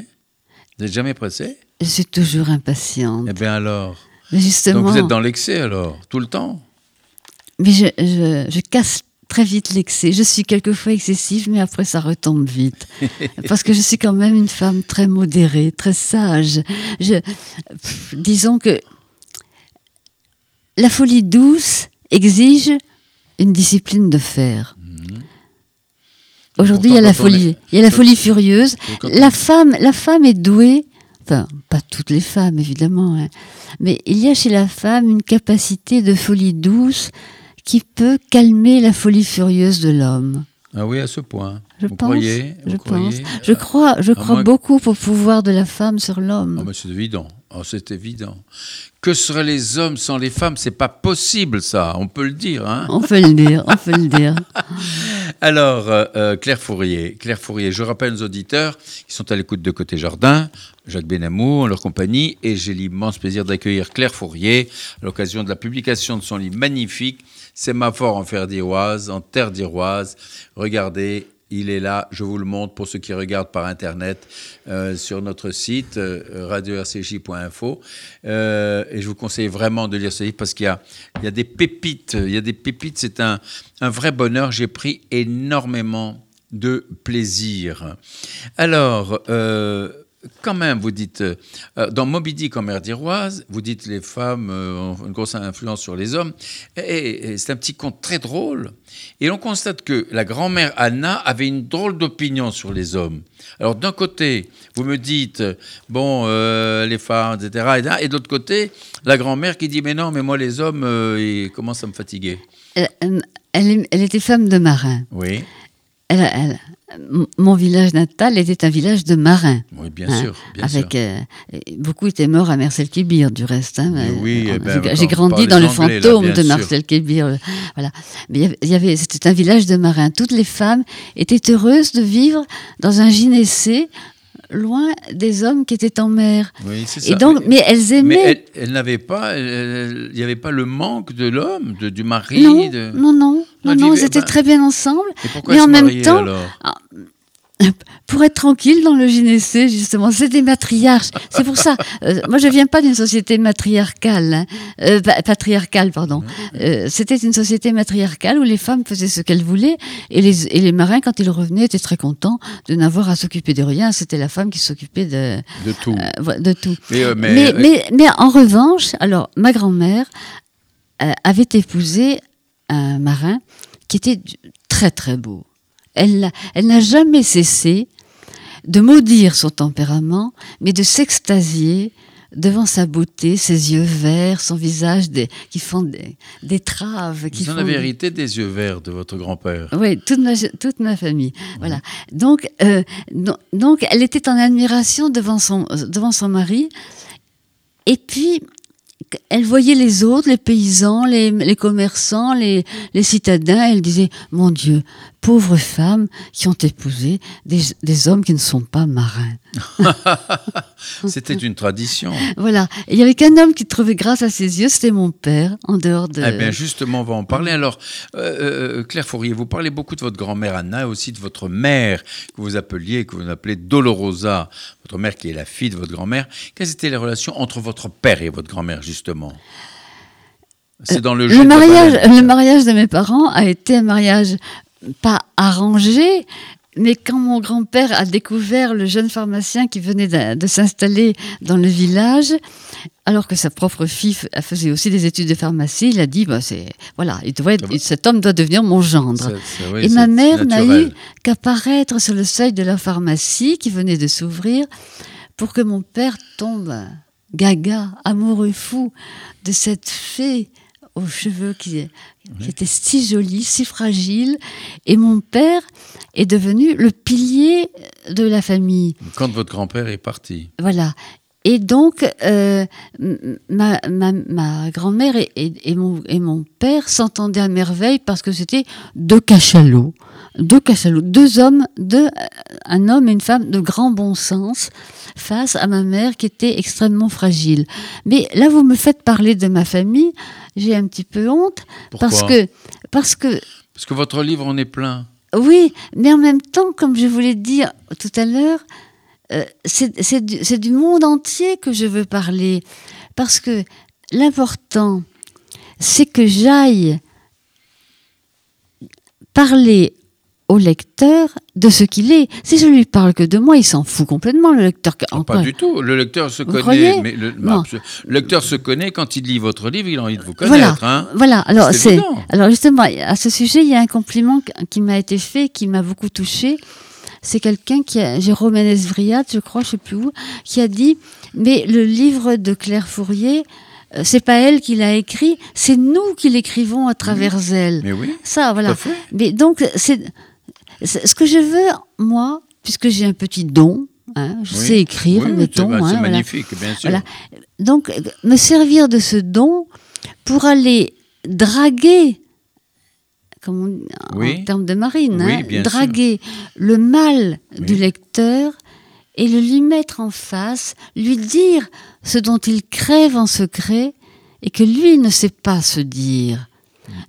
Vous n'êtes jamais pressé? Je suis toujours impatiente. Eh bien alors justement... Donc vous êtes dans l'excès alors, tout le temps? Mais je, je, casse très vite l'excès. Je suis quelquefois excessive, mais après ça retombe vite. Parce que je suis quand même une femme très modérée, très sage. Je, disons que la folie douce exige une discipline de fer. Mhm. Aujourd'hui, il y a la folie, il y a la folie furieuse. La femme, la femme est douée, enfin, pas toutes les femmes évidemment, hein, mais il y a chez la femme une capacité de folie douce qui peut calmer la folie furieuse de l'homme. Ah oui, à ce point. Je Vous pense. Croyez je pense. Je crois, je crois beaucoup au pouvoir de la femme sur l'homme. Ah, c'est évident. Oh, c'est évident. Que seraient les hommes sans les femmes? C'est pas possible, ça. On peut le dire. Hein on peut le dire. On peut le dire. Alors, euh, euh, Claire Fourier. Claire Fourier. Je rappelle aux auditeurs qui sont à l'écoute de Côté Jardin, Jacques Benamou en leur compagnie, et j'ai l'immense plaisir d'accueillir Claire Fourier à l'occasion de la publication de son livre magnifique. C'est ma fort en fer d'Iroise, en terre d'Iroise. Regardez, il est là, je vous le montre pour ceux qui regardent par Internet euh, sur notre site euh, radio-rcj.info. Euh, et je vous conseille vraiment de lire ce livre parce qu'il y a, il y a des pépites. Il y a des pépites, c'est un, un vrai bonheur. J'ai pris énormément de plaisir. Alors, quand même, vous dites, euh, dans Moby Dick en mer d'Iroise, vous dites les femmes euh, ont une grosse influence sur les hommes. Et, c'est un petit conte très drôle. Et on constate que la grand-mère Anna avait une drôle d'opinion sur les hommes. Alors d'un côté, vous me dites, bon, euh, les femmes, etc. Et, de l'autre côté, la grand-mère qui dit, mais non, mais moi les hommes, ils commencent à me fatiguer. Elle, elle était femme de marin. Oui. Elle, mon village natal était un village de marins. Oui, bien hein, sûr. avec, euh, beaucoup étaient morts à Marcel Kébir, du reste. Hein, oui, eh ben, j'ai grandi dans le fantôme de Marcel Kébir. Voilà. Mais il y avait, c'était un village de marins. Toutes les femmes étaient heureuses de vivre dans un gynécée loin des hommes qui étaient en mer. Oui, c'est ça. Et donc, mais, elles aimaient. Mais elles, n'avaient pas, il n'y avait pas le manque de l'homme, du mari. Non, non, non, non, non, ils étaient très bien ensemble. Et pourquoi mais en même temps, alors? ah, pour être tranquille dans le gynécée, justement. C'est des matriarches. C'est pour ça. Euh, moi, je viens pas d'une société matriarcale, hein. euh, patriarcale, pardon. Euh, c'était une société matriarcale où les femmes faisaient ce qu'elles voulaient et les, et les marins, quand ils revenaient, étaient très contents de n'avoir à s'occuper de rien. C'était la femme qui s'occupait de de tout. de tout. Mais mais, mais, mais, en revanche, alors ma grand-mère avait épousé un marin qui était très très beau. Elle, elle n'a jamais cessé de maudire son tempérament, mais de s'extasier devant sa beauté, ses yeux verts, son visage qui font des, traves. Qui Vous en avez hérité des yeux verts de votre grand-père. Oui, toute ma, toute ma famille. Voilà. Donc, euh, donc, elle était en admiration devant son, devant son mari. Et puis, elle voyait les autres, les paysans, les, commerçants, les, les, citadins, elle disait, mon Dieu, pauvres femmes qui ont épousé des, hommes qui ne sont pas marins. c'était une tradition. Voilà. il n'y avait qu'un homme qui trouvait grâce à ses yeux, c'était mon père, en dehors de... Eh bien, justement, on va en parler. Alors, euh, euh, Claire Fourier, vous parlez beaucoup de votre grand-mère Anna, et aussi de votre mère, que vous appeliez, que vous appelez Dolorosa, votre mère qui est la fille de votre grand-mère. Quelles étaient les relations entre votre père et votre grand-mère, justement? C'est dans le, le mariage, le mariage de mes parents a été un mariage pas arrangé, mais quand mon grand-père a découvert le jeune pharmacien qui venait de, s'installer dans le village, alors que sa propre fille faisait aussi des études de pharmacie, il a dit bah, c'est, voilà, il doit cet homme doit devenir mon gendre. Et ma mère n'a eu qu'apparaître sur le seuil de la pharmacie qui venait de s'ouvrir pour que mon père tombe gaga, amoureux fou de cette fée aux cheveux qui, était si jolie, si fragile. Et mon père est devenu le pilier de la famille. Quand votre grand-père est parti. Voilà. Et donc, euh, ma, ma, grand-mère et, et, mon, et mon père s'entendaient à merveille parce que c'était deux cachalots. Deux cachalots, deux hommes, deux, un homme et une femme de grand bon sens face à ma mère qui était extrêmement fragile. Mais là, vous me faites parler de ma famille, j'ai un petit peu honte parce que parce que parce que votre livre en est plein. Oui, mais en même temps, comme je voulais dire tout à l'heure, euh, c'est du, du monde entier que je veux parler parce que l'important, c'est que j'aille parler au lecteur de ce qu'il est. Si je lui parle que de moi, il s'en fout complètement, le lecteur. Ah, pas du tout. Le lecteur se connaît. Mais le, lecteur se connaît quand il lit votre livre, il a envie de vous connaître. Voilà. Hein. voilà. Alors, c'est, alors justement, à ce sujet, il y a un compliment qui m'a été fait, qui m'a beaucoup touché. C'est quelqu'un qui a, Jérôme Ménez-Vriat, je crois, je sais plus où, qui a dit, mais le livre de Claire Fourier, euh, c'est pas elle qui l'a écrit, c'est nous qui l'écrivons à travers elle. Mais oui. Ça, voilà. Mais donc, c'est ce que je veux, moi, puisque j'ai un petit don, hein, je sais écrire, mettons. C'est hein, magnifique, bien sûr. Donc, me servir de ce don pour aller draguer, comme en termes de marine, hein, draguer le mal du lecteur et le lui mettre en face, lui dire ce dont il crève en secret et que lui ne sait pas se dire.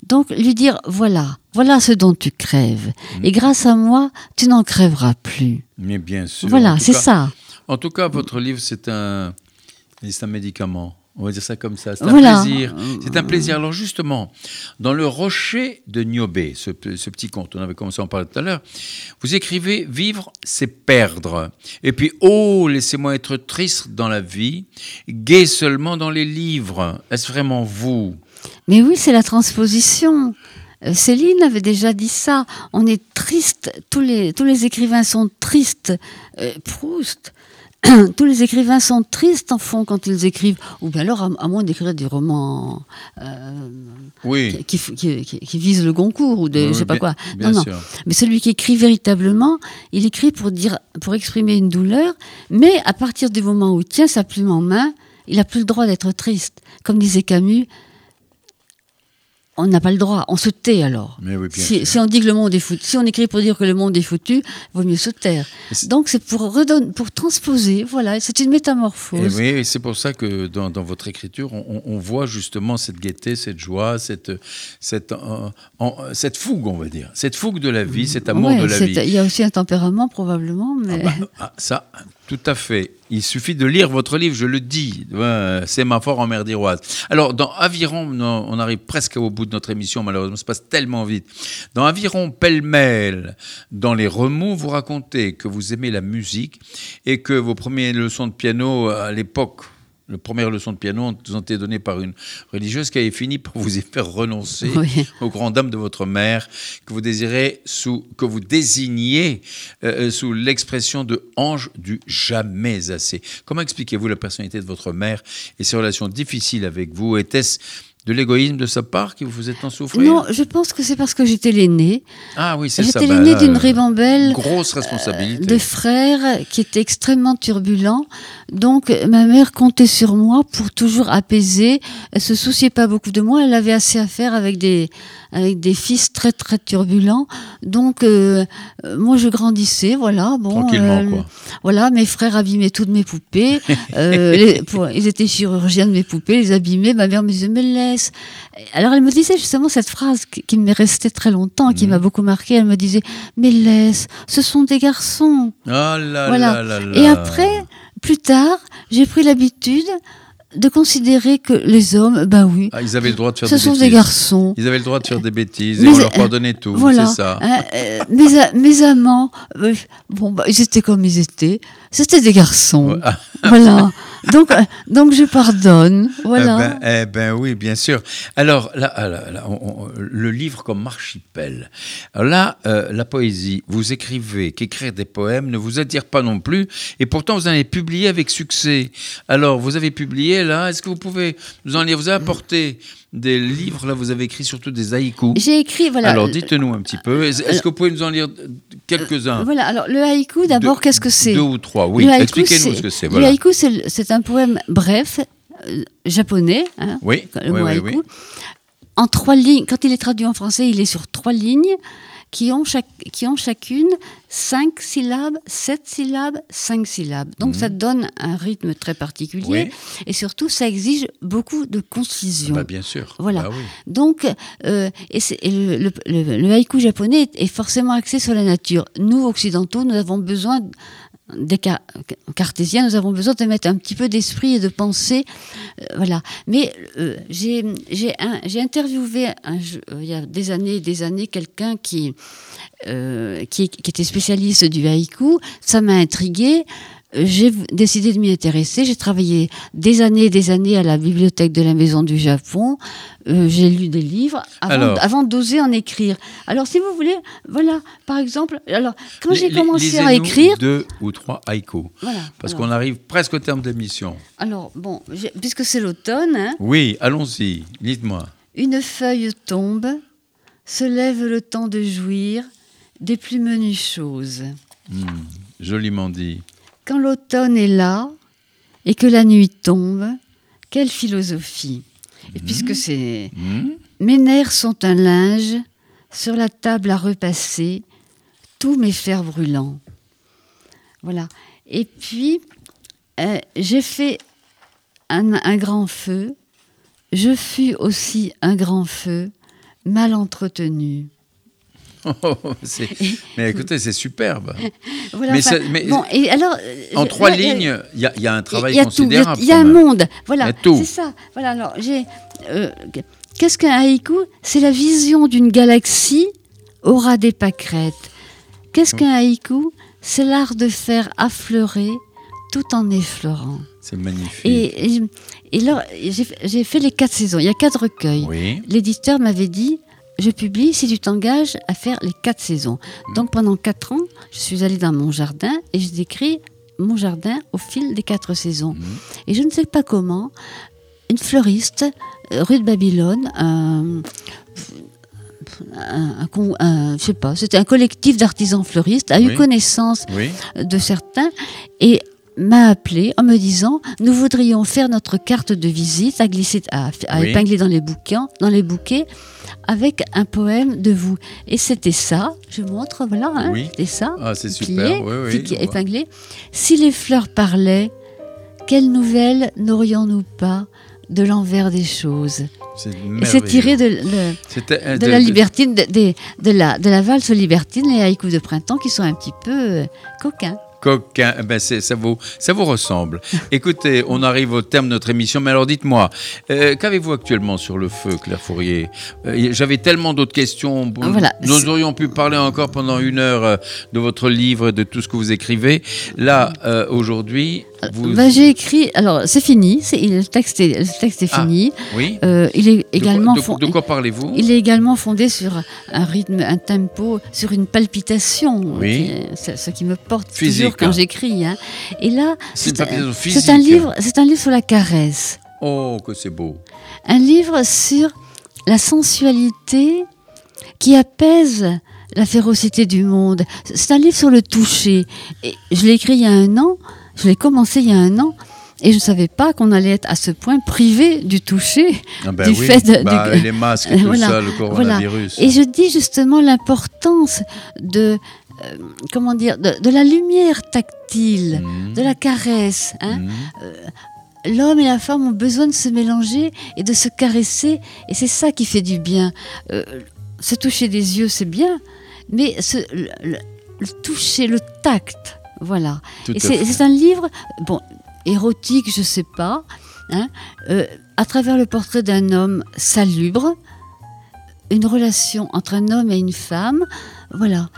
Donc lui dire voilà, voilà ce dont tu crèves. Mm. Et grâce à moi, tu n'en crèveras plus. Mais bien sûr. Voilà, c'est ça. En tout cas, votre livre, c'est un, un médicament. On va dire ça comme ça. C'est un plaisir. C'est un plaisir. Alors justement, dans le rocher de Niobé, ce, petit conte, on avait commencé à en parler tout à l'heure, vous écrivez Vivre, c'est perdre. Et puis, oh, laissez-moi être triste dans la vie, gai seulement dans les livres. Est-ce vraiment vous? Mais oui, c'est la transposition. Euh, Céline avait déjà dit ça. On est triste. Tous les, tous les écrivains sont tristes. Euh, Proust. tous les écrivains sont tristes en fond quand ils écrivent, ou bien alors à, moins d'écrire des romans euh, oui. qui, qui, visent le Goncourt ou des, je sais pas quoi. non, non. Mais celui qui écrit véritablement, il écrit pour dire, pour exprimer une douleur, mais à partir du moment où il tient sa plume en main, il a plus le droit d'être triste. Comme disait Camus, on n'a pas le droit, on se tait alors. si, on dit que le monde est foutu, si on écrit pour dire que le monde est foutu, vaut mieux se taire. Donc c'est pour pour transposer, voilà, c'est une métamorphose. Et oui, c'est pour ça que dans, votre écriture, on, voit justement cette gaieté, cette joie, cette cette cette fougue, on va dire, cette fougue de la vie, cet amour de la vie. Il y a aussi un tempérament probablement, mais ah bah, ah, ça, tout à fait. Il suffit de lire votre livre, je le dis. C'est ma fort en mer d'Iroise. Alors, dans Aviron, on arrive presque au bout de notre émission, malheureusement, ça passe tellement vite. Dans Aviron, pêle-mêle, dans les remous, vous racontez que vous aimez la musique et que vos premières leçons de piano à l'époque, la première leçon de piano vous ont été données par une religieuse qui avait fini par vous y faire renoncer aux grandes dames de votre mère, que vous désirez sous, que vous désigniez euh, euh, sous l'expression de ange du jamais assez. Comment expliquez-vous la personnalité de votre mère et ses relations difficiles avec vous? Était-ce de l'égoïsme de sa part qui vous faisait tant souffrir Non, je pense que c'est parce que j'étais l'aînée. Ah oui, c'est ça. J'étais l'aînée bah, d'une ribambelle. Grosse responsabilité. de frères qui étaient extrêmement turbulents. Donc ma mère comptait sur moi pour toujours apaiser. Elle se souciait pas beaucoup de moi. Elle avait assez à faire avec des avec des fils très très turbulents. Donc euh, moi je grandissais, voilà. Bon, Tranquillement euh, quoi. Voilà, mes frères abîmaient toutes mes poupées. euh, ils étaient chirurgiens de mes poupées, ils abîmaient. Ma mère me disait mais alors elle me disait justement cette phrase qui, m'est restée très longtemps, qui m'a mhm. beaucoup marqué. Elle me disait Mais laisse, ce sont des garçons. Oh là voilà. là Et après, plus tard, j'ai pris l'habitude de considérer que les hommes, bah oui, ah, ils avaient le droit de faire ce sont des garçons. Ils avaient le droit de faire des bêtises et on leur pardonnait tout, voilà, c'est ça. Hein, euh, mes, mes, amants, euh, bon, bah, ils étaient comme ils étaient. C'était des garçons. voilà. donc, euh, donc je pardonne. Voilà. Eh ben, eh ben oui, bien sûr. Alors là, là, le livre comme archipel. Là, euh, la poésie, vous écrivez qu'écrire des poèmes ne vous attire pas non plus, et pourtant vous en avez publié avec succès. Alors, vous avez publié là, est-ce que vous pouvez nous en lire Vous apporté des livres, là vous avez écrit surtout des haïkus. J'ai écrit, voilà. Alors dites-nous un petit peu, est-ce que vous pouvez nous en lire quelques-uns? Voilà, alors le haïku d'abord, qu'est-ce que c'est? Deux ou trois, oui, expliquez-nous ce que c'est. Le haïku, c'est un poème bref, euh, japonais, hein, oui, le mot haïku. En trois lignes, quand il est traduit en français, il est sur trois lignes qui ont, chaque, qui ont chacune cinq syllabes, sept syllabes, cinq syllabes. Donc ça mhm. donne un rythme très particulier et surtout ça exige beaucoup de concision. Bah, bien sûr. Voilà. Bah Donc euh, et, le, le, haïku japonais est forcément axé sur la nature. Nous occidentaux, nous avons besoin des cartésiens, nous avons besoin de mettre un petit peu d'esprit et de pensée. Euh, voilà. Mais euh, j'ai interviewé euh, il y a des années et des années quelqu'un qui, qui, qui, était spécialiste du haïku. Ça m'a intrigué j'ai décidé de m'y intéresser. J'ai travaillé des années et des années à la bibliothèque de la Maison du Japon. Euh, j'ai lu des livres avant, avant d'oser en écrire. Alors, si vous voulez, voilà, par exemple, alors quand j'ai commencé à écrire, deux ou trois haïkus, voilà, parce qu'on arrive presque au terme de l'émission. Alors bon, puisque c'est l'automne. Hein, oui, allons-y. Dites-moi. Une feuille tombe, se lève le temps de jouir des plus menues choses. Hmm, joliment dit. Quand l'automne est là et que la nuit tombe, quelle philosophie Et mmh. puisque c'est... Mmh. Mes nerfs sont un linge, sur la table à repasser, tous mes fers brûlants. Voilà. Et puis, euh, j'ai fait un, un, grand feu. Je fus aussi un grand feu, mal entretenu. mais écoutez, c'est superbe. mais, bon, et alors, en trois lignes, il y, a un travail considérable. Il y a, un monde, voilà. C'est ça. Voilà. Alors, j'ai. Euh, qu'est-ce qu'un haïku? C'est la vision d'une galaxie aura des pâquerettes. Qu'est-ce qu'un haïku? C'est l'art de faire affleurer tout en effleurant. C'est magnifique. Et, et, alors, j'ai fait les quatre saisons. Il y a quatre recueils. L'éditeur m'avait dit je publie si tu t'engages à faire les quatre saisons. Donc pendant quatre ans, je suis allée dans mon jardin et je décris mon jardin au fil des quatre saisons. Mhm. Et je ne sais pas comment, une fleuriste, euh, rue de Babylone, un, je sais pas, c'était un collectif d'artisans fleuristes, a eu connaissance de certains et m'a appelé en me disant nous voudrions faire notre carte de visite à glisser à, épingler dans les bouquins dans les bouquets avec un poème de vous. Et c'était ça. Je montre voilà hein, c'était ça ah, c'est super. oui, épinglé. Si les fleurs parlaient quelles nouvelles n'aurions-nous pas de l'envers des choses? C'est tiré de, de, la libertine, de, de, la, de la valse libertine, les haïkus de printemps qui sont un petit peu euh, coquins coquin. Eh ben ça, vous, ça vous ressemble. Écoutez, on arrive au terme de notre émission, mais alors dites-moi, euh, qu'avez-vous actuellement sur le feu, Claire Fourier? Euh, J'avais tellement d'autres questions. Nous aurions pu parler encore pendant une heure euh, de votre livre, de tout ce que vous écrivez. Là, aujourd'hui, vous... Bah, j'ai écrit. Alors, c'est fini. le texte est, le texte est ah, fini. oui. il est également. De, de, quoi parlez-vous? Il est également fondé sur un rythme, un tempo, sur une palpitation. Oui. ce qui me porte Physique quand j'écris. Hein. Et là, c'est un, livre, c'est un livre sur la caresse. Oh, que c'est beau. Un livre sur la sensualité qui apaise la férocité du monde. C'est un livre sur le toucher. Et je l'ai écrit il y a un an. Je l'ai commencé il y a un an. Et je ne savais pas qu'on allait être à ce point privé du toucher, ah ben du fait de, bah, les masques et tout ça, le coronavirus. Et je dis justement l'importance de euh, comment dire, de, la lumière tactile, mmh. de la caresse. Hein. Mmh. Euh, l'homme et la femme ont besoin de se mélanger et de se caresser, et c'est ça qui fait du bien. Euh, se toucher des yeux, c'est bien, mais le, toucher, le tact, voilà. et c'est un livre, bon, érotique, je sais pas, hein, à travers le portrait d'un homme salubre, une relation entre un homme et une femme, voilà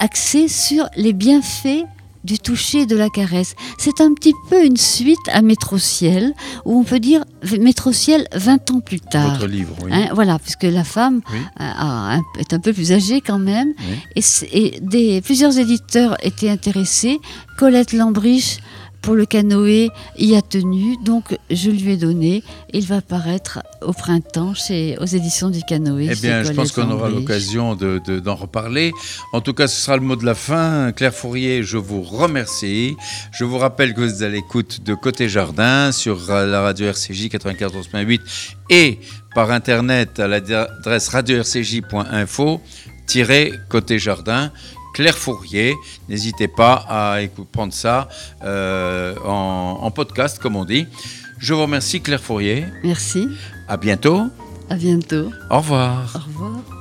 axé sur les bienfaits du toucher et de la caresse. C'est un petit peu une suite à Métro Ciel, où on peut dire Métro Ciel 20 ans plus tard. Votre livre, oui. Hein, voilà, puisque la femme est un peu plus âgée quand même. Et, des, plusieurs éditeurs étaient intéressés. Colette Lambriche pour le canoë y a tenu, donc je lui ai donné. Il va paraître au printemps chez, aux éditions du canoë. Eh bien, je pense qu'on aura l'occasion d'en de, reparler. En tout cas, ce sera le mot de la fin. Claire Fourier, je vous remercie. Je vous rappelle que vous êtes à l'écoute de Côté Jardin sur la radio RCJ 94.8 et par internet à l'adresse radio-rcj.info-côté jardin. Claire Fourier. N'hésitez pas à prendre ça euh, en, podcast, comme on dit. Je vous remercie, Claire Fourier. Merci. À bientôt. À bientôt. Au revoir. Au revoir.